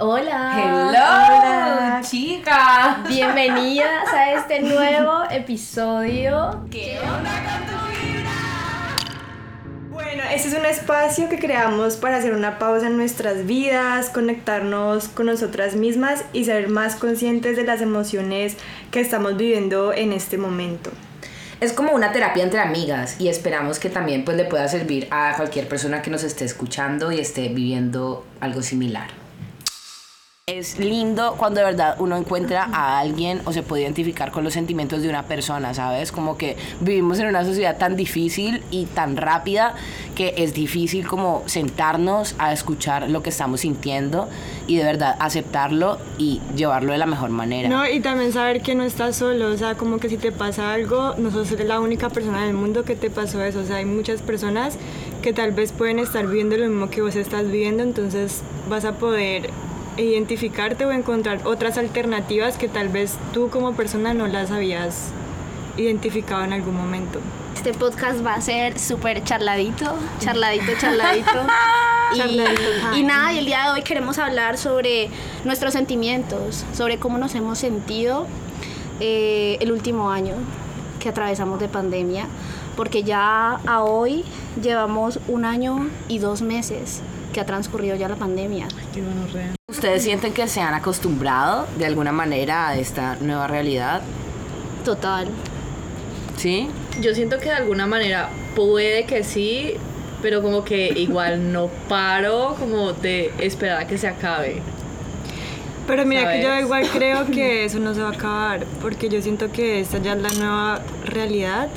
Hola. Hello, Hola. chica. Bienvenidas a este nuevo episodio. ¿Qué onda con tu vida? Bueno, este es un espacio que creamos para hacer una pausa en nuestras vidas, conectarnos con nosotras mismas y ser más conscientes de las emociones que estamos viviendo en este momento. Es como una terapia entre amigas y esperamos que también pues le pueda servir a cualquier persona que nos esté escuchando y esté viviendo algo similar. Es lindo cuando de verdad uno encuentra a alguien o se puede identificar con los sentimientos de una persona, ¿sabes? Como que vivimos en una sociedad tan difícil y tan rápida que es difícil como sentarnos a escuchar lo que estamos sintiendo y de verdad aceptarlo y llevarlo de la mejor manera. No, y también saber que no estás solo, o sea, como que si te pasa algo, no sos la única persona del mundo que te pasó eso, o sea, hay muchas personas que tal vez pueden estar viviendo lo mismo que vos estás viviendo, entonces vas a poder identificarte o encontrar otras alternativas que tal vez tú como persona no las habías identificado en algún momento. Este podcast va a ser súper charladito, charladito, charladito. y, Charladito, y nada, y el día de hoy queremos hablar sobre nuestros sentimientos, sobre cómo nos hemos sentido eh, el último año que atravesamos de pandemia, porque ya a hoy llevamos un año y dos meses que ha transcurrido ya la pandemia. ¿Ustedes sienten que se han acostumbrado de alguna manera a esta nueva realidad? Total. ¿Sí? Yo siento que de alguna manera puede que sí, pero como que igual no paro como de esperar a que se acabe. Pero mira que yo ¿Sabes? igual creo que eso no se va a acabar, porque yo siento que esta ya es la nueva realidad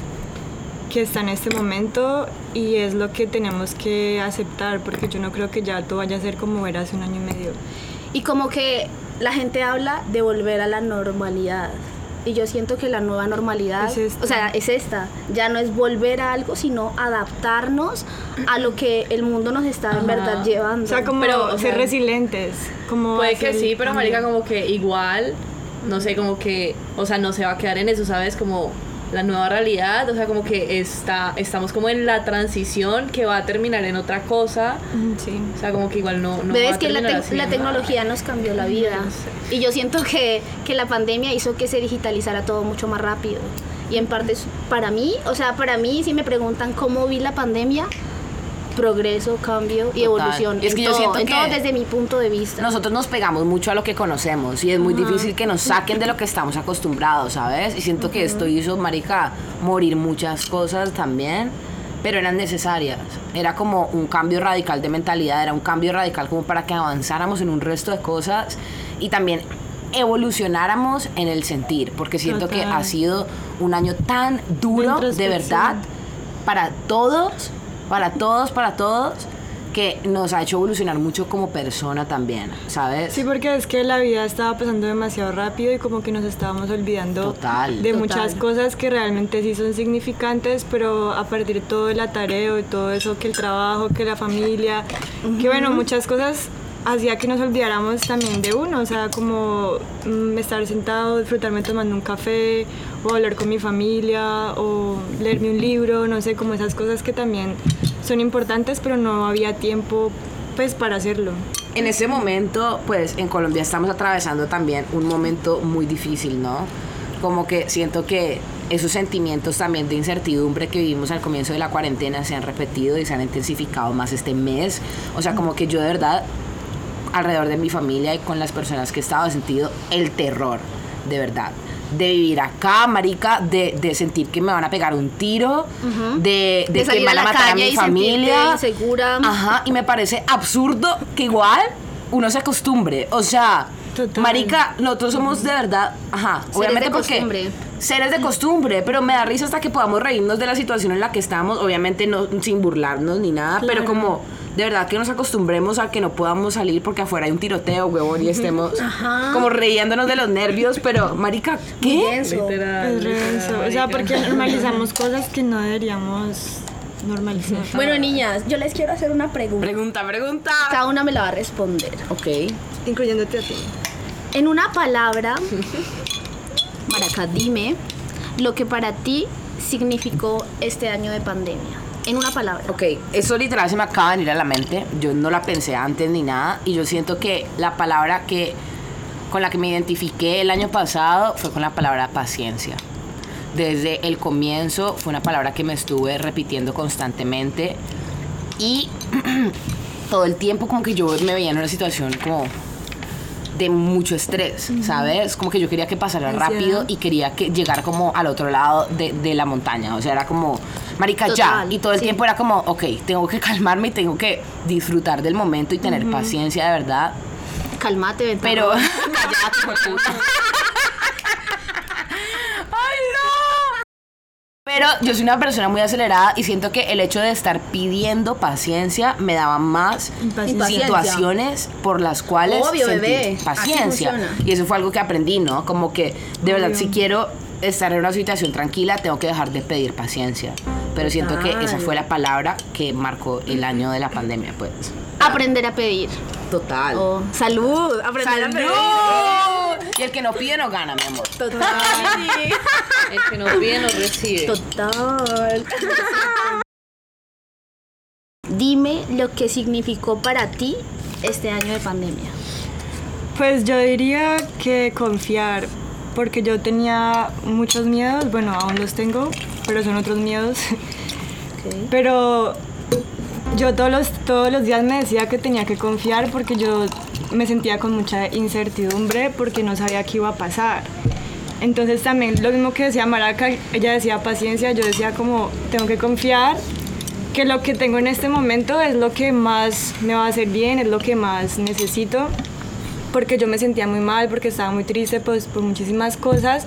que está en este momento y es lo que tenemos que aceptar, porque yo no creo que ya todo vaya a ser como era hace un año y medio. Y como que la gente habla de volver a la normalidad. Y yo siento que la nueva normalidad, Es esta. o sea, es esta. Ya no es volver a algo, sino adaptarnos a lo que el mundo nos está en Ajá. verdad llevando. O sea, como Pero, o ser sea, resilientes. Como Puede que sí, pero marica como que igual, no sé, como que, o sea, no se va a quedar en eso, ¿sabes? Como la nueva realidad, o sea, como que está, estamos como en la transición que va a terminar en otra cosa, Sí. o sea, como que igual no, no Ves que la, terminar tec- así, la ¿no? tecnología nos cambió la vida. Y yo siento que, que la pandemia hizo que se digitalizara todo mucho más rápido. Y en parte, para mí, o sea, para mí, si me preguntan cómo vi la pandemia, progreso, cambio y Total. evolución. Es en que yo todo, siento en que todo desde mi punto de vista. Nosotros nos pegamos mucho a lo que conocemos y es muy difícil que nos saquen de lo que estamos acostumbrados, ¿sabes? Y siento que esto hizo, marica, morir muchas cosas también, pero eran necesarias. Era como un cambio radical de mentalidad, era un cambio radical como para que avanzáramos en un resto de cosas y también evolucionáramos en el sentir, porque siento que Total. ha sido un año tan duro, de verdad, para todos, para todos, para todos, que nos ha hecho evolucionar mucho como persona también, ¿sabes? Sí, porque es que la vida estaba pasando demasiado rápido y como que nos estábamos olvidando Total. de Total. muchas cosas que realmente sí son significantes, pero a partir de todo el atareo y todo eso, que el trabajo, que la familia, que bueno, muchas cosas hacía que nos olvidáramos también de uno, o sea, como mm, estar sentado, disfrutarme tomando un café, o hablar con mi familia, o leerme un libro, no sé, como esas cosas que también son importantes, pero no había tiempo pues para hacerlo. En ese momento, pues en Colombia estamos atravesando también un momento muy difícil, ¿no? Como que siento que esos sentimientos también de incertidumbre que vivimos al comienzo de la cuarentena se han repetido y se han intensificado más este mes. O sea, como que yo de verdad, alrededor de mi familia y con las personas que he estado, he sentido el terror, de verdad. De vivir acá, marica, de, de sentir que me van a pegar un tiro, de, de, De que van a matar a mi familia. insegura. Ajá, y me parece absurdo que igual uno se acostumbre. O sea, Total. marica, nosotros somos de verdad, ajá, obviamente porque. Seres de costumbre, pero me da risa hasta que podamos reírnos de la situación en la que estamos, obviamente no sin burlarnos ni nada, pero como de verdad que nos acostumbremos a que no podamos salir porque afuera hay un tiroteo, huevón, y estemos como riéndonos de los nervios, pero marica, Muy ¿qué? denso. Literal, Es literal, o sea, porque normalizamos cosas que no deberíamos normalizar. Bueno, niñas, yo les quiero hacer una pregunta. Pregunta, pregunta. Cada una me la va a responder. Ok. incluyéndote a ti. En una palabra, Maraca, dime lo que para ti significó este año de pandemia. en una palabra. Ok, eso literal se me acaba de venir a la mente. Yo no la pensé antes ni nada. Y yo siento que la palabra que con la que me identifiqué el año pasado fue con la palabra paciencia. Desde el comienzo fue una palabra que me estuve repitiendo constantemente. Y todo el tiempo como que yo me veía en una situación como de mucho estrés, ¿sabes? Como que yo quería que pasara rápido y quería que llegar como al otro lado de, de la montaña. O sea, era como, marica, ya. Y todo el sí. tiempo era como, ok, tengo que calmarme y tengo que disfrutar del momento y tener paciencia de verdad. Calmate. Pero hijo de puta. ¡Ay, no! Pero yo soy una persona muy acelerada y siento que el hecho de estar pidiendo paciencia me daba más Impaciencia. situaciones por las cuales Obvio, sentir bebé. Paciencia. Y eso fue algo que aprendí, ¿no? Como que de verdad si quiero estar en una situación tranquila tengo que dejar de pedir paciencia. Pero siento que esa fue la palabra que marcó el año de la pandemia, pues. Aprender a pedir. Total. Oh, salud. Aprender a pedir. Y el que no pide no gana, mi amor. Total. El que no pide no recibe. Total. Dime lo que significó para ti este año de pandemia. Pues yo diría que confiar, porque yo tenía muchos miedos, bueno, aún los tengo, pero son otros miedos. Pero yo todos los, todos los días me decía que tenía que confiar porque yo me sentía con mucha incertidumbre porque no sabía qué iba a pasar. Entonces también lo mismo que decía Maraca, ella decía paciencia, yo decía como tengo que confiar que lo que tengo en este momento es lo que más me va a hacer bien, es lo que más necesito, porque yo me sentía muy mal, porque estaba muy triste pues, por muchísimas cosas.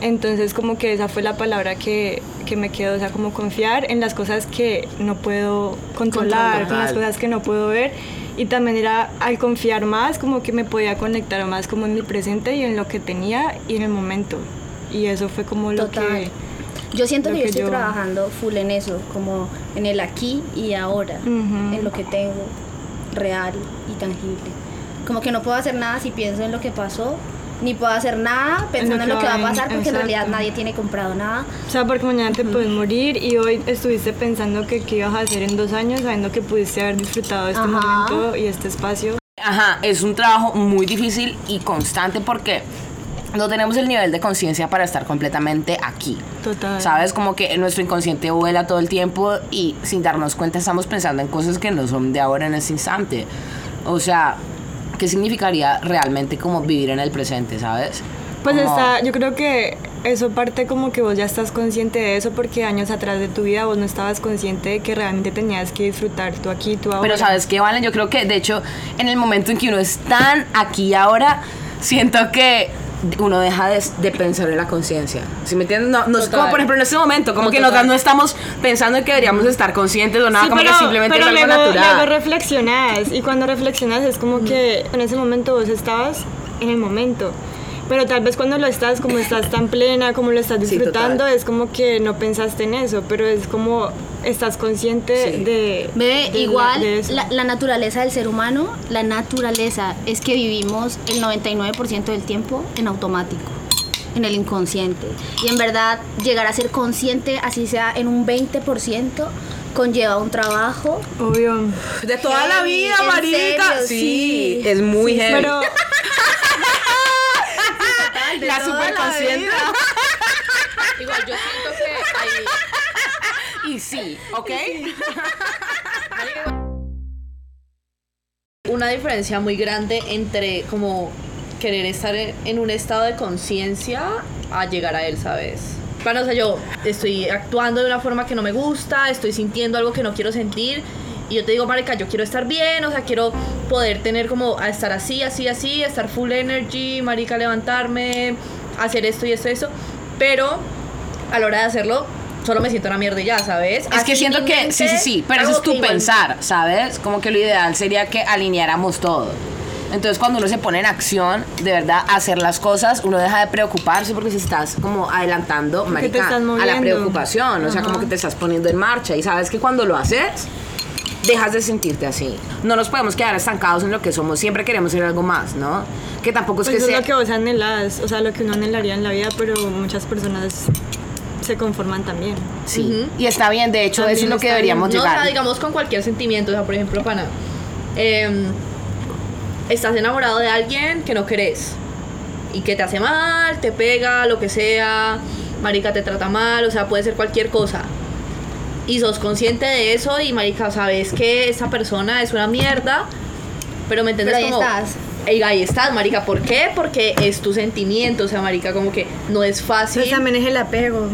Entonces como que esa fue la palabra que, que me quedó, o sea, como confiar en las cosas que no puedo controlar, en las cosas que no puedo ver. Y también era al confiar más, como que me podía conectar más como en mi presente y en lo que tenía y en el momento. Y eso fue como lo Total. que... Yo siento lo que yo que estoy yo- trabajando full en eso, como en el aquí y ahora, Ujú. en lo que tengo real y tangible. Como que no puedo hacer nada si pienso en lo que pasó, ni puedo hacer nada pensando en lo que va a pasar, porque en realidad exacto. nadie tiene comprado nada. O sea, porque mañana te puedes morir y hoy estuviste pensando que qué ibas a hacer en dos años, sabiendo que pudiste haber disfrutado de este Ajá. momento y este espacio. Ajá, es un trabajo muy difícil y constante porque no tenemos el nivel de conciencia para estar completamente aquí. Total. ¿Sabes? Como que nuestro inconsciente vuela todo el tiempo y sin darnos cuenta estamos pensando en cosas que no son de ahora en ese instante. O sea, ¿qué significaría realmente como vivir en el presente, ¿sabes? Pues Como- está, yo creo que eso parte como que vos ya estás consciente de eso porque años atrás de tu vida vos no estabas consciente de que realmente tenías que disfrutar tú aquí, tú ahora. Pero ¿sabes qué, Valen? Yo creo que, de hecho, en el momento en que uno es tan aquí y ahora, siento que uno deja de, de pensar en la conciencia. ¿Sí me entiendes? No, no es como, por ejemplo, en este momento, como No, que total. nosotras no estamos pensando en que deberíamos estar conscientes o nada, Sí, como pero, que simplemente pero es algo luego, natural. luego reflexionas y cuando reflexionas es como que en ese momento vos estabas en el momento. Pero tal vez cuando lo estás, como estás tan plena, como lo estás Sí, disfrutando, total. es como que no pensaste en eso, pero es como estás consciente Sí. de... Bebé, de igual de eso. la, la naturaleza del ser humano, la naturaleza es que vivimos el 99% del tiempo en automático, en el inconsciente. Y en verdad, llegar a ser consciente, así sea en un 20%, conlleva un trabajo. Obvio. De toda la vida, ¿En marica. serio? Sí, Sí. es muy Sí, heavy. pero de la superconsciente. Igual yo siento que hay Y sí, ¿ok? una diferencia muy grande entre como querer estar en un estado de conciencia a llegar a él, ¿sabes? Bueno, o sea, yo estoy actuando de una forma que no me gusta, estoy sintiendo algo que no quiero sentir y yo te digo, marica, yo quiero estar bien, o sea, quiero poder tener como a estar así, así, así, estar full energy, marica, levantarme, hacer esto y esto y eso, pero a la hora de hacerlo solo me siento una mierda y ya, ¿sabes? Es que siento que, mente sí, sí, sí, pero eso es tu igual- pensar, ¿sabes? Como que lo ideal sería que alineáramos todo. Entonces cuando uno se pone en acción, de verdad, a hacer las cosas, uno deja de preocuparse porque se estás como adelantando, te marica, estás a la preocupación, o sea, como que te estás poniendo en marcha y sabes que cuando lo haces, dejas de sentirte así. No nos podemos quedar estancados en lo que somos, siempre queremos ser algo más, ¿no? Que tampoco es pues que eso es lo que vos anhelas, o sea, lo que uno anhelaría en la vida, pero muchas personas se conforman también. Sí. Y está bien, de hecho, También eso es lo que deberíamos No, o llegar. sea, digamos con cualquier sentimiento, o sea, por ejemplo, pana, em, estás enamorado de alguien que no querés y que te hace mal, te pega, lo que sea, marica te trata mal, o sea, puede ser cualquier cosa. Y sos consciente de eso y marica, sabes que esa persona es una mierda, pero me entiendes Pero ahí como estás. Ey, ahí estás, marica, ¿por qué? Porque es tu sentimiento, o sea, marica, como que no es fácil. Pues también es el apego.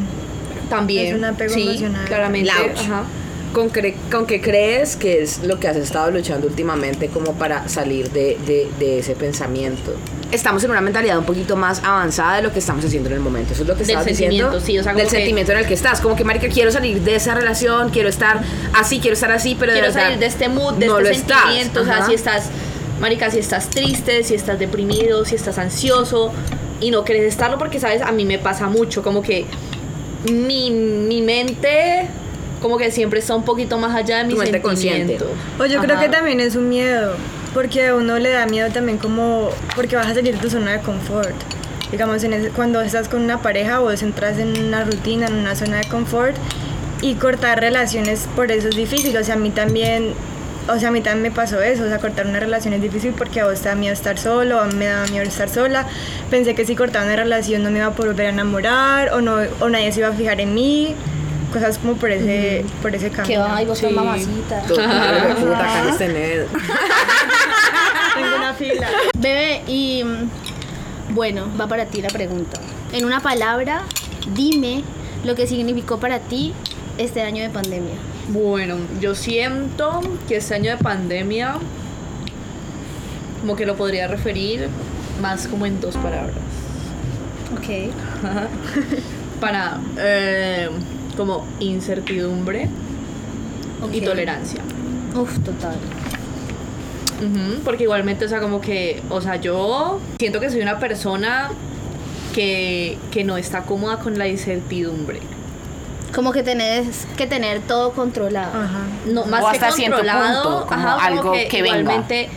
también. es un apego sí, emocional. claramente. Ajá. ¿Con, cre- ¿Con qué crees que es lo que has estado luchando últimamente como para salir de, de- de ese pensamiento? Estamos en una mentalidad un poquito más avanzada de lo que estamos haciendo en el momento. Eso es lo que estabas diciendo. sentimiento, sí, o sea, del que- sentimiento en el que estás. Como que, marica, quiero salir de esa relación, quiero estar así, quiero estar así, pero quiero de verdad salir de este mood, de no este lo estás. sentimiento. O sea, Ajá. si estás, marica, si estás triste, si estás deprimido, si estás ansioso y no quieres estarlo, porque, ¿sabes? A mí me pasa mucho, como que mi, mi mente, como que siempre está un poquito más allá de mis Tu mente consciente. O yo creo que también es un miedo, porque a uno le da miedo también como, porque vas a salir de tu zona de confort. Digamos, en ese- cuando estás con una pareja vos entras en una rutina, en una zona de confort y cortar relaciones por eso es difícil. O sea, a mí también, o sea, a mí también me pasó eso, o sea, cortar una relación es difícil porque a vos te da miedo estar solo, a mí me daba miedo estar sola. Pensé que si cortaba una relación no me iba a volver a enamorar o, no, o nadie se iba a fijar en mí. Cosas como por ese, por ese camino. Que va, y vos sos mamacita. Todo, puta, acá. Tengo una fila. Bebé, y bueno, va para ti la pregunta. En una palabra, dime lo que significó para ti este año de pandemia. Bueno, yo siento que este año de pandemia, como que lo podría referir más como en dos palabras. Ok. Para, eh, como incertidumbre y tolerancia. Uf, total. Porque igualmente, o sea, como que, o sea, yo siento que soy una persona que, que no está cómoda con la incertidumbre. Como que tenés que tener todo controlado. Ajá. No, más O que hasta controlado, punto, como ajá, algo que venga. igualmente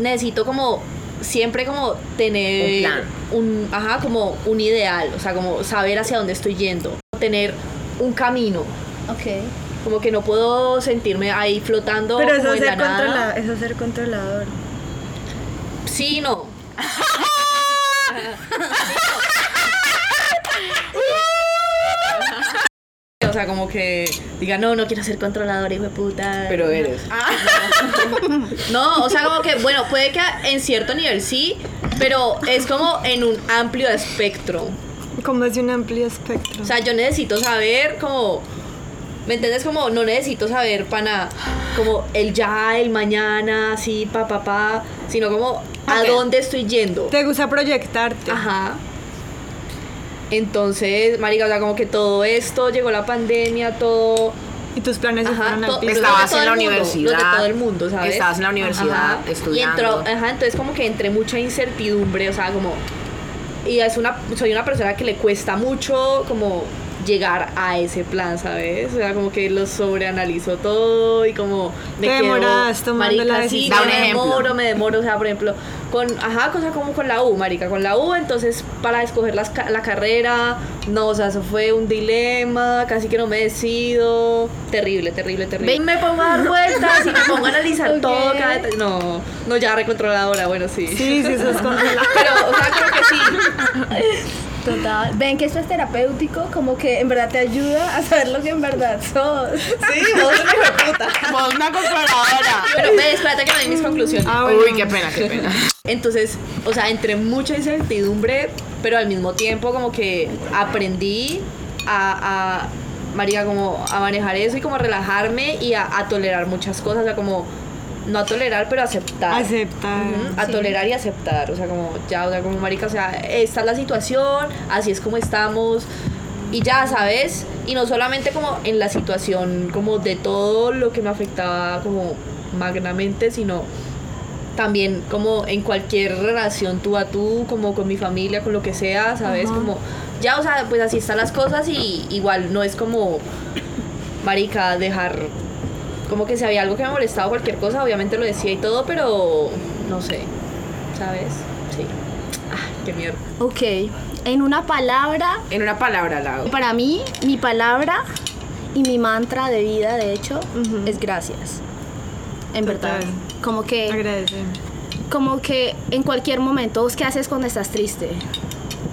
necesito como siempre como tener Un plan. un- ajá, como un ideal, o sea, como saber hacia dónde estoy yendo, tener un camino, Ok. como que no puedo sentirme ahí flotando Pero eso como es en la ser, nada. controla eso es ser controlador. Sí, no. O sea, como que diga, no, no quiero ser controlador, hijo de puta. Pero eres. No, o sea, como que, bueno, puede que en cierto nivel sí, pero es como en un amplio espectro. Como es de un amplio espectro. O sea, yo necesito saber como... ¿Me entiendes? Como no necesito saber para como el ya, el mañana, así, pa, pa, pa, sino como a dónde estoy yendo. Te gusta proyectarte. Ajá. Entonces, marica, o sea, como que todo esto, llegó la pandemia, todo... Y tus planes Ajá, al to- Estabas en la mundo, universidad. Los de todo el mundo, ¿sabes? Estabas en la universidad estudiando. Y entró, ajá, entonces como que entre mucha incertidumbre, o sea, como... Y es una, soy una persona que le cuesta mucho como llegar a ese plan, ¿sabes? O sea, como que lo sobreanalizo todo y como me Te quedo, tomando la marica, sí, decisión. Da un me ejemplo. demoro, me demoro, o sea, por ejemplo, con, ajá, cosa como con la U, marica, con la U, entonces para escoger las ca- la carrera, no, o sea, eso fue un dilema, casi que no me decido, terrible, terrible, terrible. me pongo a dar vueltas y me pongo a analizar todo, cada detalle, no, no, ya recontroladora, bueno, sí. Sí, sí, sos controlador. Pero, o sea, creo que sí. Total. Ven que esto es terapéutico, como que en verdad te ayuda a saber lo que en verdad sos. Sí, vos eres hijo de puta. Vos una controladora. Pero ve, espérate que me doy mis conclusiones. Ah, bueno. Uy, qué pena, qué pena. Entonces, o sea, entre mucha incertidumbre, pero al mismo tiempo como que aprendí a, a María, como a manejar eso y como a relajarme y a, a tolerar muchas cosas, o sea, como no a tolerar, pero a aceptar. Aceptar. A Sí. tolerar y aceptar, o sea, como ya, o sea, como marica, o sea, esta es la situación, así es como estamos y ya, ¿sabes? Y no solamente como en la situación como de todo lo que me afectaba como magnamente, sino también como en cualquier relación tú a tú, como con mi familia, con lo que sea, ¿sabes? Como ya, o sea, pues así están las cosas y igual no es como marica dejar como que si había algo que me molestaba cualquier cosa, obviamente lo decía y todo, pero no sé, ¿sabes? Sí. Ah, qué mierda. Ok, en una palabra, En una palabra, Lau. para mí, mi palabra y mi mantra de vida, de hecho, es gracias. En Total. verdad. Como que, Agradece. como que en cualquier momento, ¿vos qué haces cuando estás triste?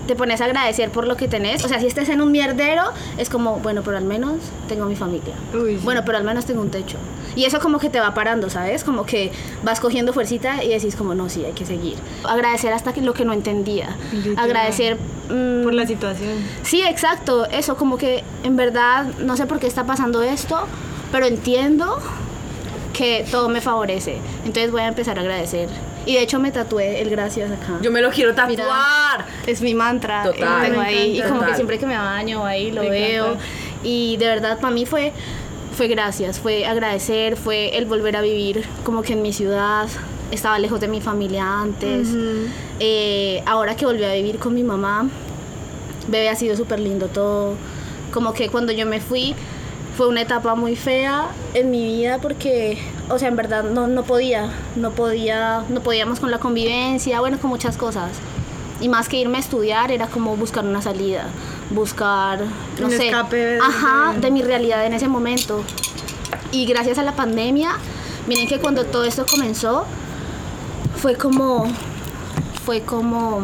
Te pones a agradecer por lo que tenés. O sea, si estés en un mierdero, es como, bueno, pero al menos tengo mi familia. Uy, sí. Bueno, pero al menos tengo un techo. Y eso como que te va parando, ¿sabes? Como que vas cogiendo fuercita y decís como, no, sí, hay que seguir. Agradecer hasta que lo que no entendía. Literal. Agradecer... mm, Por la situación. Sí, exacto. Eso como que en verdad no sé por qué está pasando esto, pero entiendo que todo me favorece. Entonces voy a empezar a agradecer. Y de hecho me tatué el gracias acá. Yo me lo quiero tatuar. Mira, es mi mantra. Total. y lo tengo Me ahí. Y como que siempre que me baño ahí lo Me veo. encanta. Y de verdad para mí fue, fue gracias, fue agradecer, fue el volver a vivir como que en mi ciudad. Estaba lejos de mi familia antes. Eh, ahora que volví a vivir con mi mamá, bebé ha sido súper lindo todo. Como que cuando yo me fui fue una etapa muy fea en mi vida porque, o sea, en verdad no, no podía, no podía, no podíamos con la convivencia, bueno, con muchas cosas. Y más que irme a estudiar era como buscar una salida, buscar, no Un sé, escape de- ajá, de- de mi realidad en ese momento. Y gracias a la pandemia, miren que cuando todo esto comenzó, fue como, fue como,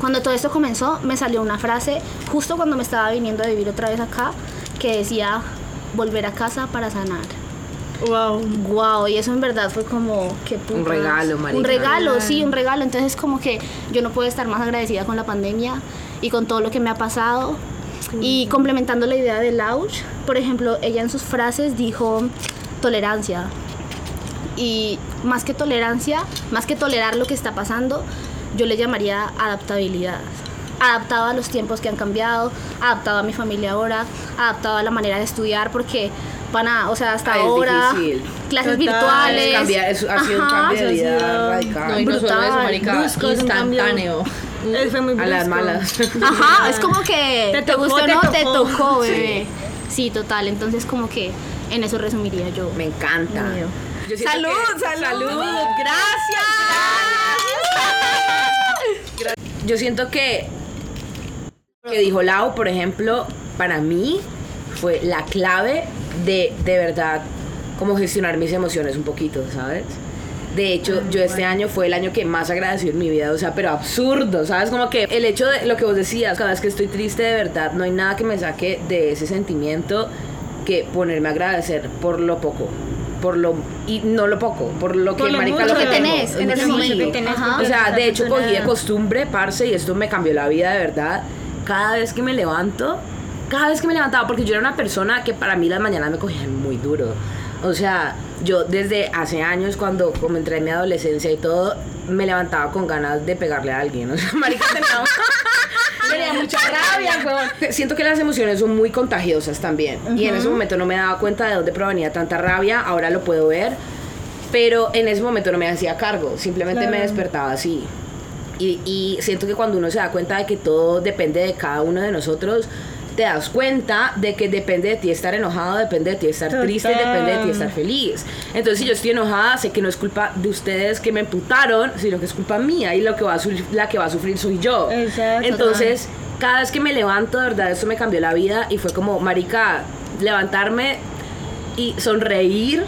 cuando todo esto comenzó, me salió una frase justo cuando me estaba viniendo a vivir otra vez acá, que decía, volver a casa para sanar. Wow. Wow, y eso en verdad fue como que Un regalo, marica. Un regalo, sí, un regalo. Entonces como que yo no puedo estar más agradecida con la pandemia y con todo lo que me ha pasado. Y complementando la idea de Lauch, por ejemplo, ella en sus frases dijo tolerancia. Y más que tolerancia, más que tolerar lo que está pasando, yo le llamaría adaptabilidad. Adaptado a los tiempos que han cambiado, adaptado a mi familia ahora, adaptado a la manera de estudiar, porque pana, o sea, hasta Ay, es ahora difícil. clases Total. virtuales. Cambiar, es- ha sido un cambio de vida sido- radical. No, y no solo brutal, eso, marica, brusco, instantáneo. Fue muy a las malas. Ajá, es como que Te te, tocó, gustó o te no, te tocó. tocó, bebé. Sí. total. Entonces como que en eso resumiría yo. Me encanta. Yo Salud, que- salud. Salud, gracias. Yo siento que que dijo Lau, por ejemplo, para mí fue la clave de de verdad como gestionar mis emociones un poquito, ¿sabes? De hecho, yo este año fue el año que más agradecí en mi vida, o sea, pero absurdo, ¿sabes? Como que el hecho de lo que vos decías, cada vez que estoy triste de verdad, no hay nada que me saque de ese sentimiento que ponerme a agradecer por lo poco, por lo y no lo poco, por lo que Por lo marica mucho lo que que tengo. tenés en ese Sí. momento. Ajá. O sea, de hecho cogí de costumbre, parce, y esto me cambió la vida de verdad. Cada vez que me levanto, cada vez que me levantaba, porque yo era una persona que para mí las mañanas me cogían muy duro. O sea, yo desde hace años, cuando como entré en mi adolescencia y todo, me levantaba con ganas de pegarle a alguien. O sea, marica, tenía, tenía mucha rabia, weón. Siento que las emociones son muy contagiosas también. Y en ese momento no me daba cuenta de dónde provenía tanta rabia, ahora lo puedo ver. Pero en ese momento no me hacía cargo, simplemente me despertaba así. Y, y siento que cuando uno se da cuenta de que todo depende de cada uno de nosotros, te das cuenta de que depende de ti estar enojado, depende de ti estar triste, depende de ti estar feliz. Entonces, si yo estoy enojada, sé que no es culpa de ustedes que me emputaron, sino que es culpa mía y lo que va a sufrir, la que va a sufrir soy yo. Exacto. Entonces, cada vez que me levanto, de verdad, eso me cambió la vida y fue como, marica, levantarme y sonreír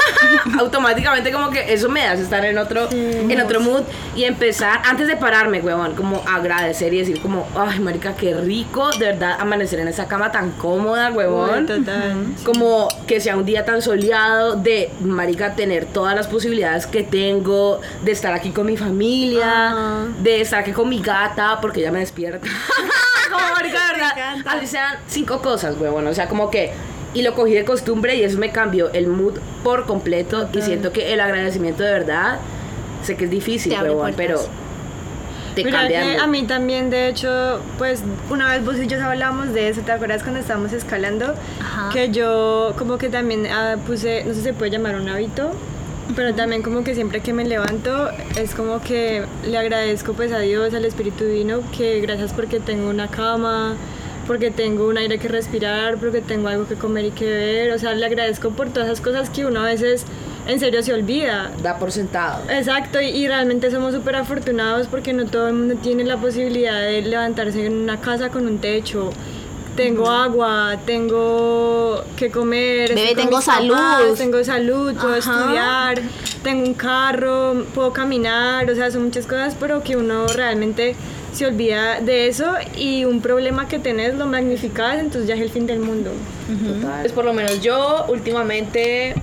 automáticamente como que eso me hace estar en otro en otro mood y empezar antes de pararme huevón como agradecer y decir como ay marica qué rico de verdad amanecer en esa cama tan cómoda huevón total. como que sea un día tan soleado de marica tener todas las posibilidades que tengo de estar aquí con mi familia de estar aquí con mi gata porque ella me despierta. Como marica de verdad así sean cinco cosas huevón o sea como que y lo cogí de costumbre y eso me cambió el mood por completo y siento que el agradecimiento de verdad sé que es difícil Te abre huevón, pero puertas. te Mira cambia que mood. a mí también, de hecho, pues una vez vos y yo hablamos de eso, ¿te acuerdas cuando estábamos escalando? Ajá. Que yo como que también ah, puse, no sé si se puede llamar un hábito, pero también como que siempre que me levanto es como que le agradezco pues a Dios, al Espíritu Divino, que gracias porque tengo una cama, porque tengo un aire que respirar, porque tengo algo que comer y que beber, o sea, le agradezco por todas esas cosas que uno a veces en serio se olvida. Da por sentado. Exacto, y, y realmente somos súper afortunados porque no todo el mundo tiene la posibilidad de levantarse en una casa con un techo. Tengo agua, tengo que comer, Bebé, tengo salud. papás, tengo salud, puedo Ajá. estudiar, tengo un carro, puedo caminar, o sea, son muchas cosas, pero que uno realmente se olvida de eso y un problema que tenés lo magnificás, entonces ya es el fin del mundo. Total. Pues por lo menos yo últimamente,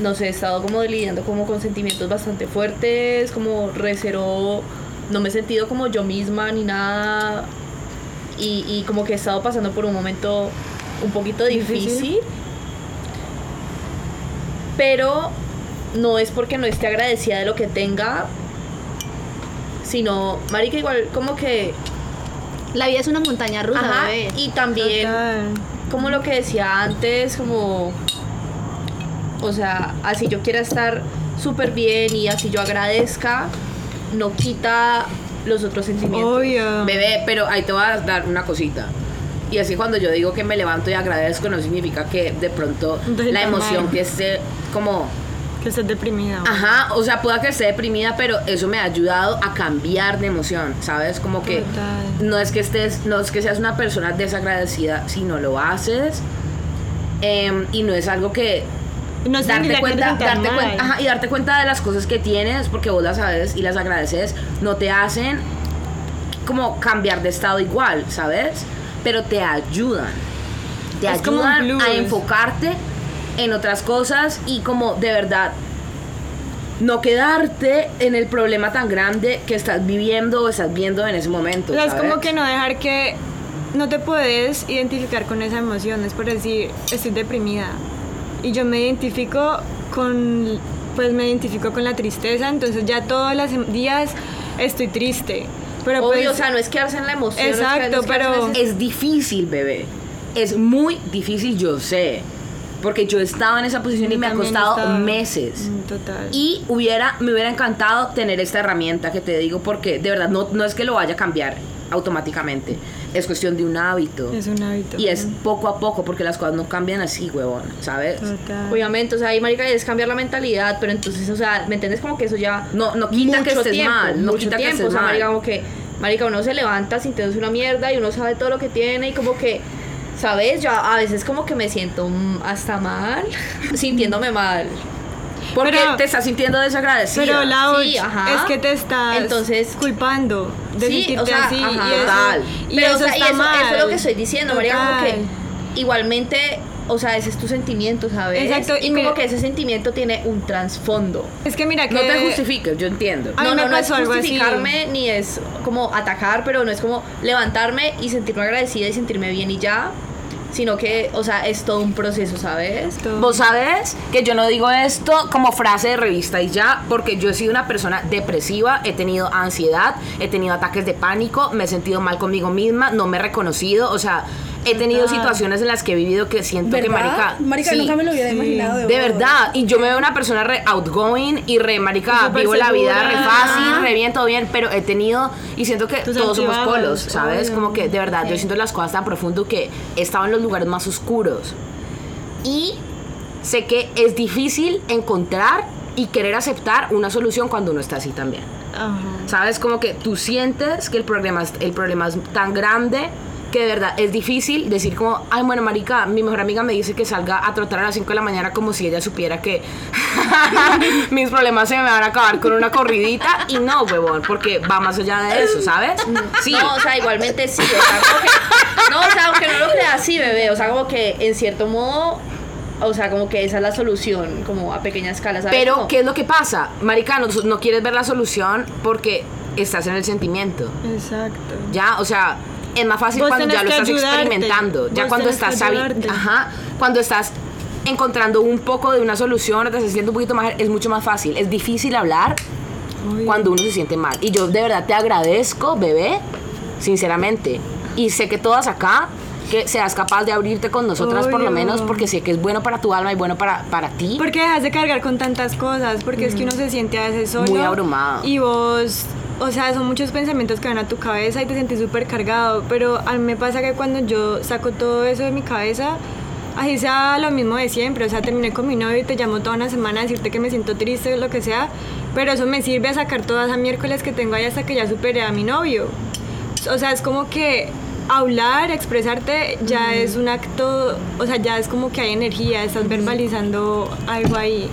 no sé, he estado como lidiando como con sentimientos bastante fuertes, como recero, no me he sentido como yo misma ni nada. Y, y como que he estado pasando por un momento un poquito difícil. Difícil. Pero no es porque no esté agradecida de lo que tenga, sino, marica, igual como que... La vida es una montaña rusa, Ajá, bebé. y también Total. como lo que decía antes, como, o sea, así yo quiera estar súper bien y así yo agradezca, no quita los otros sentimientos. Obvio. Bebé, pero ahí te voy a dar una cosita. Y así cuando yo digo que me levanto y agradezco, no significa que de pronto la emoción mal. que esté como Que estés deprimida. Ajá, o sea, pueda que esté deprimida, pero eso me ha ayudado a cambiar de emoción, ¿sabes? Como que Total. no es que estés, no es que seas una persona desagradecida si no lo haces. em, y no es algo que No darte que cuenta, sientas darte cuenta, ajá, y darte cuenta de las cosas que tienes, porque vos las sabes y las agradeces, no te hacen como cambiar de estado igual, ¿sabes? Pero te ayudan. Te Es ayudan a enfocarte en otras cosas y como de verdad no quedarte en el problema tan grande que estás viviendo o estás viendo en ese momento. O sea, es como que no dejar que no te puedes identificar con esa emoción, es por decir, estoy deprimida. Y yo me identifico con, pues me identifico con la tristeza, entonces ya todos los días estoy triste. Pero Obvio, pues, o sea, no es quedarse en la emoción. no es Exacto, que- no es quedarse pero- ese- Es difícil, bebé. Es muy difícil, yo sé. Porque yo estaba en esa posición y me ha costado estaba- meses. Mm, Total. Y hubiera, me hubiera encantado tener esta herramienta que te digo, porque de verdad no, no es que lo vaya a cambiar automáticamente. Es cuestión de un hábito. es un hábito. Y es poco a poco, porque las cosas no cambian así, huevón, ¿sabes? Total. Obviamente, o sea, ahí marica es cambiar la mentalidad, pero entonces, o sea, ¿me entiendes? Como que eso ya No, no quita que mucho estés tiempo, mal, no mucho quita que tiempo, estés o sea, mal. marica, como que marica uno se levanta sintiéndose una mierda y uno sabe todo lo que tiene y como que ¿Sabes? Yo a veces como que me siento mm, hasta mal, sintiéndome mal. Porque Pero- te estás sintiendo desagradecida. Pero Lau, Sí, es que te estás Entonces- culpando de Sí, sentirte o sea, así ajá. y eso, Total. y Pero, eso o sea, y está eso, mal. eso es lo que estoy diciendo, María, como que igualmente, o sea, ese es tu sentimiento, ¿sabes? Exacto, y, y como que ese sentimiento tiene un trasfondo. Es que mira que No te justifiques, yo entiendo. A no, me no, no es así. justificarme ni es como atacar, pero no es como levantarme y sentirme agradecida y sentirme bien y ya, sino que, o sea, es todo un proceso, ¿sabes? Todo. Vos sabés que yo no digo esto como frase de revista y ya, porque yo he sido una persona depresiva, he tenido ansiedad, he tenido ataques de pánico, me he sentido mal conmigo misma, no me he reconocido, o sea, he tenido situaciones en las que he vivido que siento que marica, Marica, sí, nunca me lo hubiera imaginado. de vos. verdad, y yo me veo una persona re outgoing y re marica, Súper vivo la vida re segura. fácil, re bien, todo bien, pero he tenido y siento que Tus todos somos polos, ¿sabes? obvio. Como que de verdad yo siento las cosas tan profundo que he estado en los lugares más oscuros. Y sé que es difícil encontrar y querer aceptar una solución cuando uno está así también. ¿Sabes? Como que tú sientes que el problema es, el problema es tan grande que de verdad es difícil decir como, ay, bueno, marica, mi mejor amiga me dice que salga a trotar a las 5 de la mañana como si ella supiera que mis problemas se me van a acabar con una corridita. Y no, huevón, porque va más allá de eso, ¿sabes? Sí. No, o sea, igualmente sí, o sea, como que, no, o sea, aunque no lo creas así, bebé, o sea, como que en cierto modo, o sea, como que esa es la solución, como a pequeña escala, ¿sabes? Pero, ¿qué es lo que pasa? Marica, no, no quieres ver la solución porque estás en el sentimiento. Exacto. Ya, o sea, es más fácil Vos cuando ya lo estás ayudarte. experimentando. Ya Vos cuando tenés que estás ajá, cuando estás encontrando un poco de una solución, te estás sintiendo un poquito más, es mucho más fácil. Es difícil hablar cuando uno se siente mal. Y yo de verdad te agradezco, bebé, sinceramente. Y sé que todas acá que seas capaz de abrirte con nosotras por lo menos porque sé que es bueno para tu alma y bueno para, para ti. Porque dejas de cargar con tantas cosas, porque es que uno se siente a veces solo. Muy abrumado. Y vos, o sea, son muchos pensamientos que van a tu cabeza y te sientes súper cargado. Pero a mí me pasa que cuando yo saco todo eso de mi cabeza, así sea lo mismo de siempre, o sea, terminé con mi novio y te llamo toda una semana a decirte que me siento triste o lo que sea, pero eso me sirve a sacar toda esa miércoles que tengo ahí hasta que ya superé a mi novio. O sea, es como que hablar, expresarte ya es un acto, o sea, ya es como que hay energía, estás verbalizando algo ahí.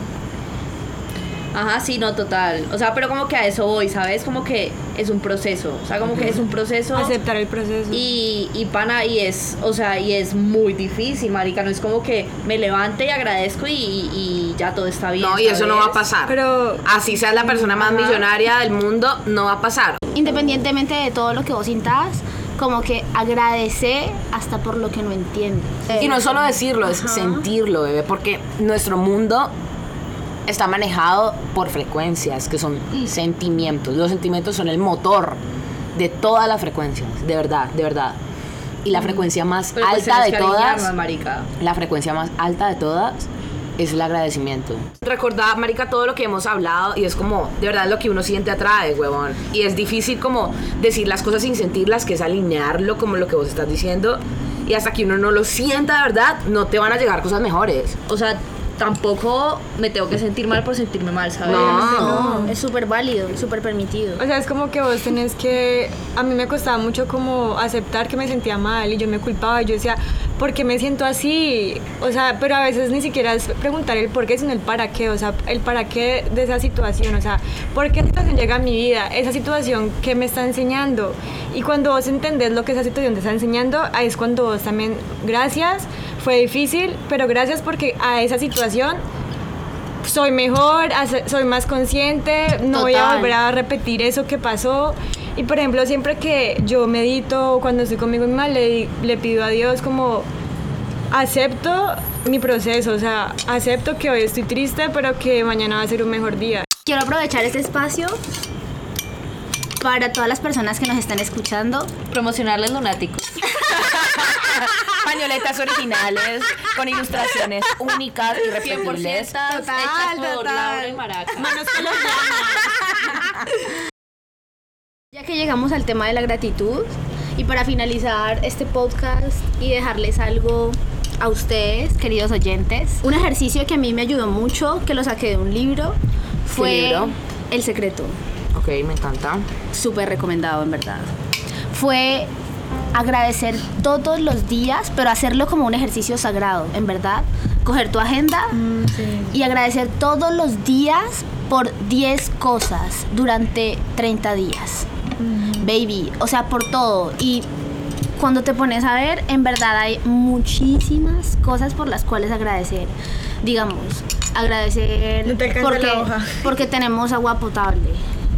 Ajá, sí, no, total. O sea, pero como que a eso voy, ¿sabes? Como que es un proceso. O sea, como que es un proceso. Aceptar el proceso. Y, y pana, y es, o sea, y es muy difícil, marica. No es como que me levante y agradezco y, y ya todo está bien. No, y eso no va a pasar. Pero Así seas la persona más millonaria del mundo, no va a pasar. Independientemente de todo lo que vos sintas, como que agradece hasta por lo que no entiendes. Y no es solo decirlo, es sentirlo, bebé, porque nuestro mundo está manejado por frecuencias, que son sentimientos. Los sentimientos son el motor de todas las frecuencias, de verdad, de verdad. Y la frecuencia más Pero pues alta de todas, marica. la frecuencia más alta de todas es el agradecimiento. Recordar, marica, todo lo que hemos hablado y es como, de verdad, lo que uno siente atrae, huevón. Y es difícil como decir las cosas sin sentirlas, que es alinearlo como lo que vos estás diciendo. Y hasta que uno no lo sienta de verdad, no te van a llegar cosas mejores. O sea, tampoco me tengo que sentir mal por sentirme mal, ¿sabes? No. No, es súper válido, súper permitido. O sea, es como que vos tenés que... A mí me costaba mucho como aceptar que me sentía mal y yo me culpaba y yo decía, ¿por qué me siento así? O sea, pero a veces ni siquiera es preguntar el por qué, sino el para qué. O sea, el para qué de esa situación. O sea, ¿por qué esa situación llega a mi vida? Esa situación que me está enseñando. Y cuando vos entendés lo que esa situación te está enseñando, ahí es cuando vos también, gracias, fue difícil, pero gracias porque a esa situación soy mejor, soy más consciente, no voy a Total. volver a repetir eso que pasó. Y por ejemplo, siempre que yo medito, cuando estoy conmigo misma, le, le pido a Dios como acepto mi proceso, o sea, acepto que hoy estoy triste, pero que mañana va a ser un mejor día. Quiero aprovechar este espacio para todas las personas que nos están escuchando. Promocionarles lunáticos. Pañoletas originales con ilustraciones únicas y 100% repetibles. hechas por Laura y Maraca. Ya que llegamos al tema de la gratitud y para finalizar este podcast y dejarles algo a ustedes, queridos oyentes, un ejercicio que a mí me ayudó mucho, que lo saqué de un libro, fue libro? El secreto. Ok, me encanta. Súper recomendado, en verdad. Fue agradecer todos los días, pero hacerlo como un ejercicio sagrado, en verdad. Coger tu agenda y agradecer todos los días por 10 cosas durante 30 días. Baby, o sea, por todo. Y cuando te pones a ver, en verdad hay muchísimas cosas por las cuales agradecer. Digamos, agradecer No te porque, la hoja. porque tenemos agua potable,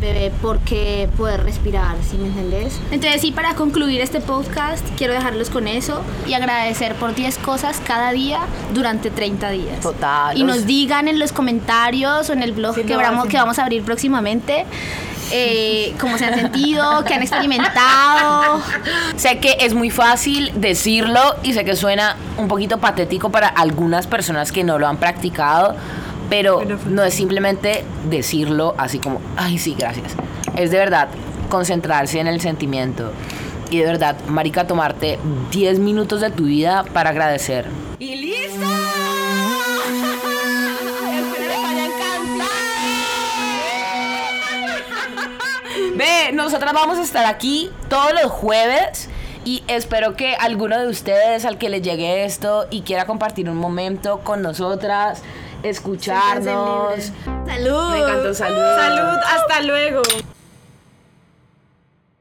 bebé, porque poder respirar, ¿sí me entendés? Entonces, sí, para concluir este podcast, quiero dejarlos con eso y agradecer por 10 cosas cada día durante 30 días. Total. Y nos digan en los comentarios o en el blog Sí, que, lo vamos, que vamos a abrir próximamente. eh, cómo se han sentido, qué han experimentado. Sé que es muy fácil decirlo y sé que suena un poquito patético para algunas personas que no lo han practicado, pero no es simplemente decirlo así como, ay, sí, gracias. Es de verdad concentrarse en el sentimiento y de verdad, marica, tomarte 10 minutos de tu vida para agradecer. ¡Y listo! Ve, nosotras vamos a estar aquí todos los jueves y espero que alguno de ustedes al que le llegue esto y quiera compartir un momento con nosotras, escucharnos. Salud. Me encantó, salud. Salud, hasta luego.